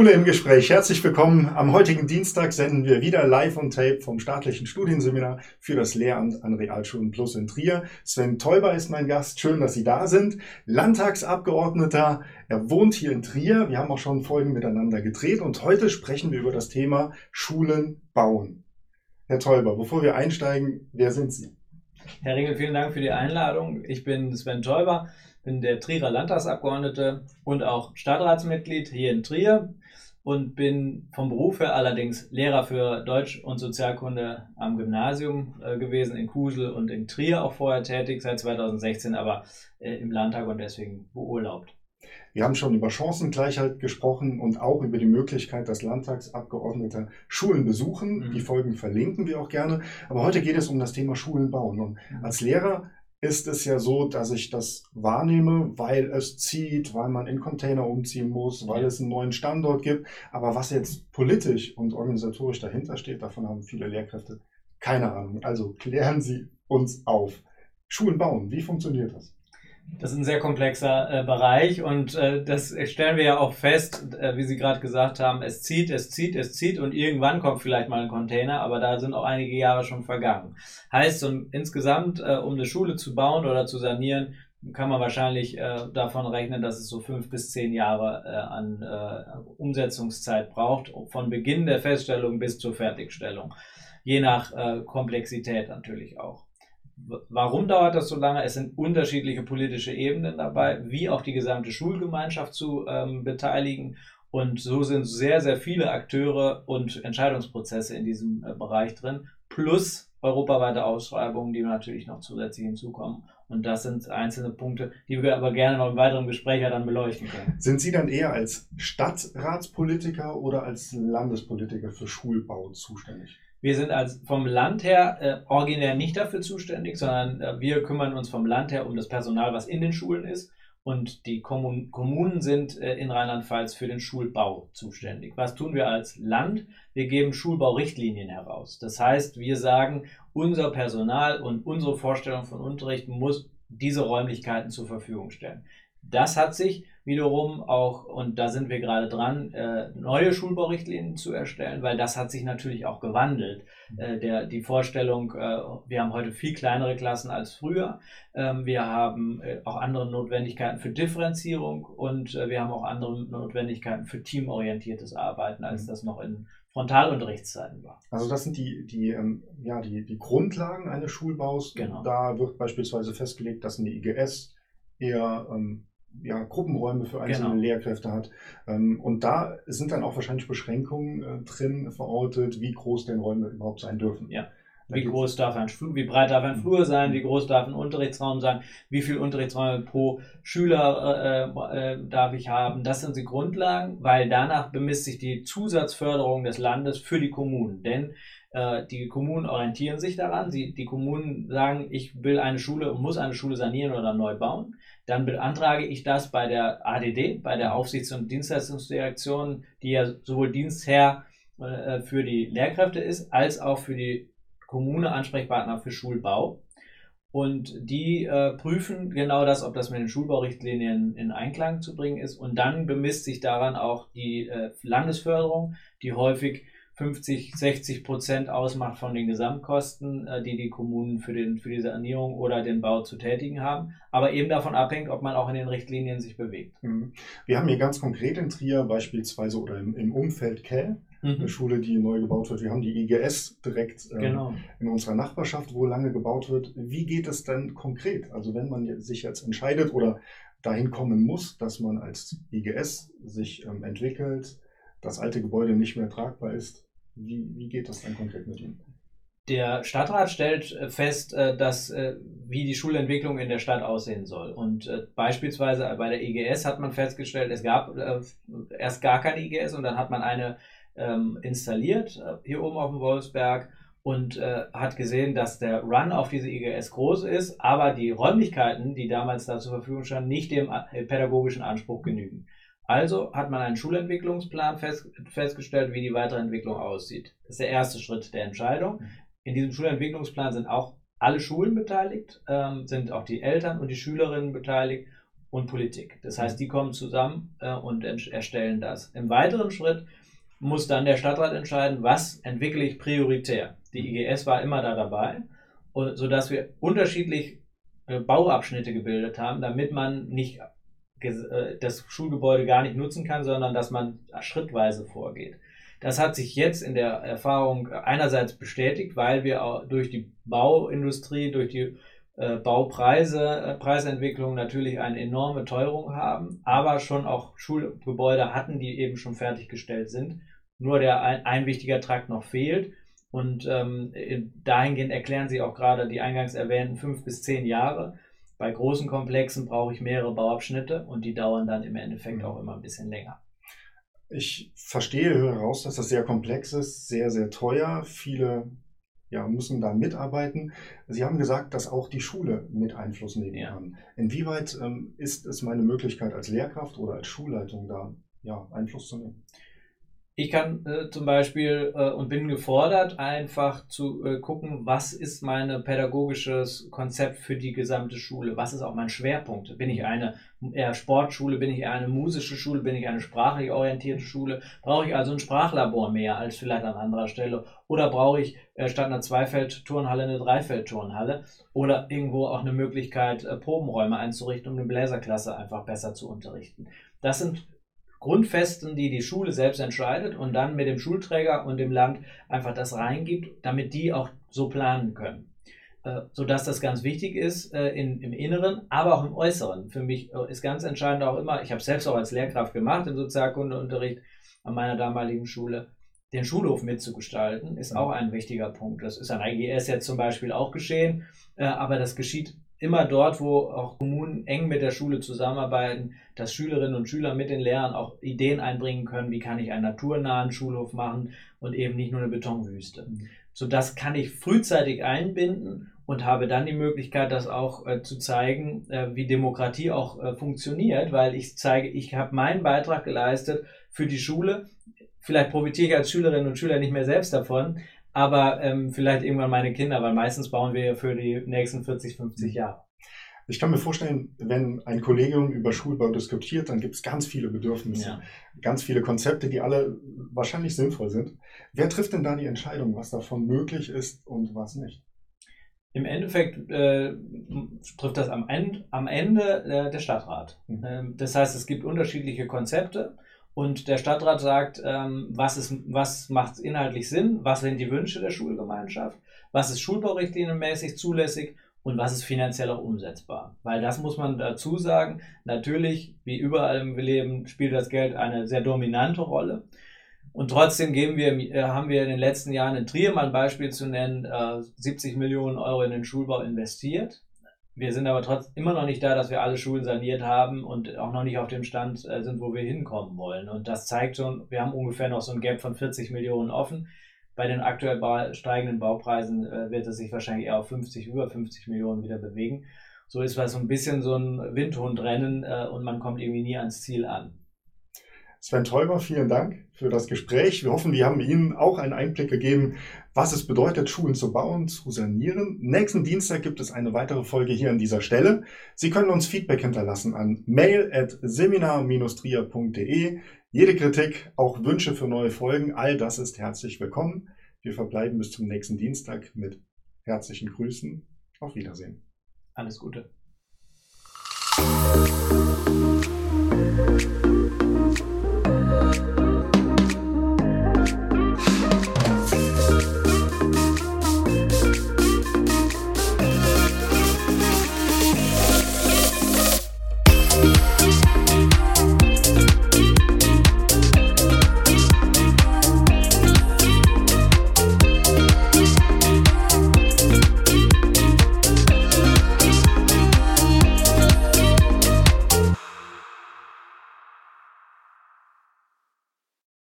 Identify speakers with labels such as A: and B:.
A: Schule im Gespräch. Herzlich willkommen. Am heutigen Dienstag senden wir wieder live on tape vom staatlichen Studienseminar für das Lehramt an Realschulen Plus in Trier. Sven Teuber ist mein Gast. Schön, dass Sie da sind. Landtagsabgeordneter. Er wohnt hier in Trier. Wir haben auch schon Folgen miteinander gedreht und heute sprechen wir über das Thema Schulen bauen. Herr Teuber, bevor wir einsteigen, wer sind Sie?
B: Herr Ringel, vielen Dank für die Einladung. Ich bin Sven Teuber bin der Trierer Landtagsabgeordnete und auch Stadtratsmitglied hier in Trier und bin vom Beruf her allerdings Lehrer für Deutsch und Sozialkunde am Gymnasium äh, gewesen, in Kusel und in Trier auch vorher tätig, seit 2016 aber äh, im Landtag und deswegen beurlaubt.
A: Wir haben schon über Chancengleichheit gesprochen und auch über die Möglichkeit, dass Landtagsabgeordnete Schulen besuchen. Mhm. Die Folgen verlinken wir auch gerne. Aber heute geht es um das Thema Schulen bauen. Und mhm. als Lehrer ist es ja so, dass ich das wahrnehme, weil es zieht, weil man in Container umziehen muss, weil es einen neuen Standort gibt. Aber was jetzt politisch und organisatorisch dahinter steht, davon haben viele Lehrkräfte keine Ahnung. Also klären Sie uns auf. Schulen bauen, wie funktioniert das?
B: Das ist ein sehr komplexer äh, Bereich und äh, das stellen wir ja auch fest, äh, wie Sie gerade gesagt haben, es zieht, es zieht, es zieht und irgendwann kommt vielleicht mal ein Container, aber da sind auch einige Jahre schon vergangen. Heißt, um, insgesamt, äh, um eine Schule zu bauen oder zu sanieren, kann man wahrscheinlich äh, davon rechnen, dass es so fünf bis zehn Jahre äh, an Umsetzungszeit braucht, von Beginn der Feststellung bis zur Fertigstellung. Je nach Komplexität natürlich auch. Warum dauert das so lange? Es sind unterschiedliche politische Ebenen dabei, wie auch die gesamte Schulgemeinschaft zu ähm, beteiligen. Und so sind sehr, sehr viele Akteure und Entscheidungsprozesse in diesem äh, Bereich drin, plus europaweite Ausschreibungen, die natürlich noch zusätzlich hinzukommen. Und das sind einzelne Punkte, die wir aber gerne noch im weiteren Gespräch dann beleuchten können.
A: Sind Sie dann eher als Stadtratspolitiker oder als Landespolitiker für Schulbau zuständig?
B: Wir sind als vom Land her äh, originär nicht dafür zuständig, sondern äh, wir kümmern uns vom Land her um das Personal, was in den Schulen ist. Und die Kommun Kommunen sind äh, in Rheinland-Pfalz für den Schulbau zuständig. Was tun wir als Land? Wir geben Schulbaurichtlinien heraus. Das heißt, wir sagen, unser Personal und unsere Vorstellung von Unterricht muss diese Räumlichkeiten zur Verfügung stellen. Das hat sich wiederum auch, und da sind wir gerade dran, äh, neue Schulbaurichtlinien zu erstellen, weil das hat sich natürlich auch gewandelt. Mhm. Äh, der, die Vorstellung, äh, wir haben heute viel kleinere Klassen als früher. Ähm, wir haben äh, auch andere Notwendigkeiten für Differenzierung und äh, wir haben auch andere Notwendigkeiten für teamorientiertes Arbeiten, als mhm. das noch in Frontalunterrichtszeiten war.
A: Also das sind die, die, ähm, ja, die, die Grundlagen eines Schulbaus. Genau. Da wird beispielsweise festgelegt, dass eine IGS eher ähm, ja, Gruppenräume für einzelne genau. Lehrkräfte hat. Ähm, und da sind dann auch wahrscheinlich Beschränkungen äh, drin verortet, wie groß denn Räume überhaupt sein dürfen.
B: Ja. Wie groß darf ein Flur, wie breit darf ein mhm. Flur sein, wie groß darf ein Unterrichtsraum sein, wie viele Unterrichtsräume pro Schüler äh, äh, darf ich haben. Das sind die Grundlagen, weil danach bemisst sich die Zusatzförderung des Landes für die Kommunen. Denn äh, die Kommunen orientieren sich daran. Sie, die Kommunen sagen, ich will eine Schule und muss eine Schule sanieren oder neu bauen dann beantrage ich das bei der ADD, bei der Aufsichts- und Dienstleistungsdirektion, die ja sowohl Dienstherr äh, für die Lehrkräfte ist, als auch für die Kommune Ansprechpartner für Schulbau. Und die äh, prüfen genau das, ob das mit den Schulbaurichtlinien in Einklang zu bringen ist. Und dann bemisst sich daran auch die äh, Landesförderung, die häufig 50, 60 Prozent ausmacht von den Gesamtkosten, äh, die die Kommunen für, den, für die Sanierung oder den Bau zu tätigen haben, aber eben davon abhängt, ob man auch in den Richtlinien sich bewegt.
A: Mhm. Wir haben hier ganz konkret in Trier beispielsweise oder im, im Umfeld Kell, mhm. eine Schule, die neu gebaut wird. Wir haben die IGS direkt äh, genau. in unserer Nachbarschaft, wo lange gebaut wird. Wie geht es denn konkret? Also wenn man sich jetzt entscheidet oder dahin kommen muss, dass man als IGS sich ähm, entwickelt, das alte Gebäude nicht mehr tragbar ist, wie, wie geht das dann konkret mit Ihnen?
B: Der Stadtrat stellt äh, fest, äh, dass, äh, wie die Schulentwicklung in der Stadt aussehen soll. Und beispielsweise bei der IGS hat man festgestellt, es gab erst gar keine IGS und dann hat man eine ähm, installiert hier oben auf dem Wolfsberg und hat gesehen, dass der Run auf diese IGS groß ist, aber die Räumlichkeiten, die damals da zur Verfügung standen, nicht dem pädagogischen Anspruch genügen. Also hat man einen Schulentwicklungsplan fest, festgestellt, wie die Weiterentwicklung aussieht. Das ist der erste Schritt der Entscheidung. In diesem Schulentwicklungsplan sind auch alle Schulen beteiligt, ähm, sind auch die Eltern und die Schülerinnen beteiligt und Politik. Das heißt, die kommen zusammen äh, und erstellen das. Im weiteren Schritt muss dann der Stadtrat entscheiden, was entwickle ich prioritär. Die IGS war immer da dabei, sodass wir unterschiedlich äh, Bauabschnitte gebildet haben, damit man nicht das Schulgebäude gar nicht nutzen kann, sondern dass man schrittweise vorgeht. Das hat sich jetzt in der Erfahrung einerseits bestätigt, weil wir auch durch die Bauindustrie, durch die äh, Baupreise, äh, Preisentwicklung natürlich eine enorme Teuerung haben, aber schon auch Schulgebäude hatten, die eben schon fertiggestellt sind. Nur der ein, ein wichtiger Trakt noch fehlt. Und ähm, dahingehend erklären Sie auch gerade die eingangs erwähnten fünf bis zehn Jahre. Bei großen Komplexen brauche ich mehrere Bauabschnitte und die dauern dann im Endeffekt mhm. auch immer ein bisschen länger.
A: Ich verstehe heraus, dass das sehr komplex ist, sehr, sehr teuer. Viele ja, müssen da mitarbeiten. Sie haben gesagt, dass auch die Schule mit Einfluss nehmen ja. kann. Inwieweit ähm, ist es meine Möglichkeit als Lehrkraft oder als Schulleitung da ja, Einfluss zu nehmen?
B: Ich kann äh, zum Beispiel äh, und bin gefordert, einfach zu äh, gucken, was ist mein pädagogisches Konzept für die gesamte Schule? Was ist auch mein Schwerpunkt? Bin ich eine eher Sportschule? Bin ich eher eine musische Schule? Bin ich eine sprachlich orientierte Schule? Brauche ich also ein Sprachlabor mehr als vielleicht an anderer Stelle? Oder brauche ich äh, statt einer Zweifeld-Turnhalle eine Dreifeld-Turnhalle? Oder irgendwo auch eine Möglichkeit, äh, Probenräume einzurichten, um eine Bläserklasse einfach besser zu unterrichten? Das sind Grundfesten, die die Schule selbst entscheidet und dann mit dem Schulträger und dem Land einfach das reingibt, damit die auch so planen können. Äh, sodass das ganz wichtig ist äh, in, im Inneren, aber auch im Äußeren. Für mich äh, ist ganz entscheidend auch immer, ich habe es selbst auch als Lehrkraft gemacht im Sozialkundeunterricht an meiner damaligen Schule, den Schulhof mitzugestalten, ist auch ein wichtiger Punkt. Das ist an IGS jetzt zum Beispiel auch geschehen, aber das geschieht immer dort, wo auch Kommunen eng mit der Schule zusammenarbeiten, dass Schülerinnen und Schüler mit den Lehrern auch Ideen einbringen können, wie kann ich einen naturnahen Schulhof machen und eben nicht nur eine Betonwüste. Mhm. So das kann ich frühzeitig einbinden und habe dann die Möglichkeit, das auch äh, zu zeigen, äh, wie Demokratie auch äh, funktioniert, weil ich zeige, ich habe meinen Beitrag geleistet für die Schule. Vielleicht profitiere ich als Schülerinnen und Schüler nicht mehr selbst davon, aber ähm, vielleicht irgendwann meine Kinder, weil meistens bauen wir ja für die nächsten 40, 50 Jahre.
A: Ich kann mir vorstellen, wenn ein Kollegium über Schulbau diskutiert, dann gibt es ganz viele Bedürfnisse, ja. ganz viele Konzepte, die alle wahrscheinlich sinnvoll sind. Wer trifft denn da die Entscheidung, was davon möglich ist und was nicht?
B: Im Endeffekt äh, trifft das am Ende, am Ende äh, der Stadtrat. Mhm. Ähm, das heißt, es gibt unterschiedliche Konzepte und der Stadtrat sagt, ähm, was, ist, was macht inhaltlich Sinn, was sind die Wünsche der Schulgemeinschaft, was ist schulbaurichtlinienmäßig zulässig und was ist finanziell auch umsetzbar. Weil das muss man dazu sagen, natürlich, wie überall im Leben, spielt das Geld eine sehr dominante Rolle. Und trotzdem geben wir, äh, haben wir in den letzten Jahren in Trier mal ein Beispiel zu nennen, 70 äh, Millionen Euro in den Schulbau investiert. Wir sind aber trotzdem immer noch nicht da, dass wir alle Schulen saniert haben und auch noch nicht auf dem Stand äh, sind, wo wir hinkommen wollen. Und das zeigt schon, wir haben ungefähr noch so ein Gap von 40 Millionen offen. Bei den aktuell steigenden Baupreisen äh, wird es sich wahrscheinlich eher auf 50, über 50 Millionen wieder bewegen. So ist was so ein bisschen so ein Windhundrennen äh, und man kommt irgendwie nie ans Ziel an.
A: Sven Teuber, vielen Dank für das Gespräch. Wir hoffen, wir haben Ihnen auch einen Einblick gegeben, was es bedeutet, Schulen zu bauen, zu sanieren. Nächsten Dienstag gibt es eine weitere Folge hier an dieser Stelle. Sie können uns Feedback hinterlassen an mail at seminar-trier.de. Jede Kritik, auch Wünsche für neue Folgen, all das ist herzlich willkommen. Wir verbleiben bis zum nächsten Dienstag mit herzlichen Grüßen. Auf Wiedersehen.
B: Alles Gute.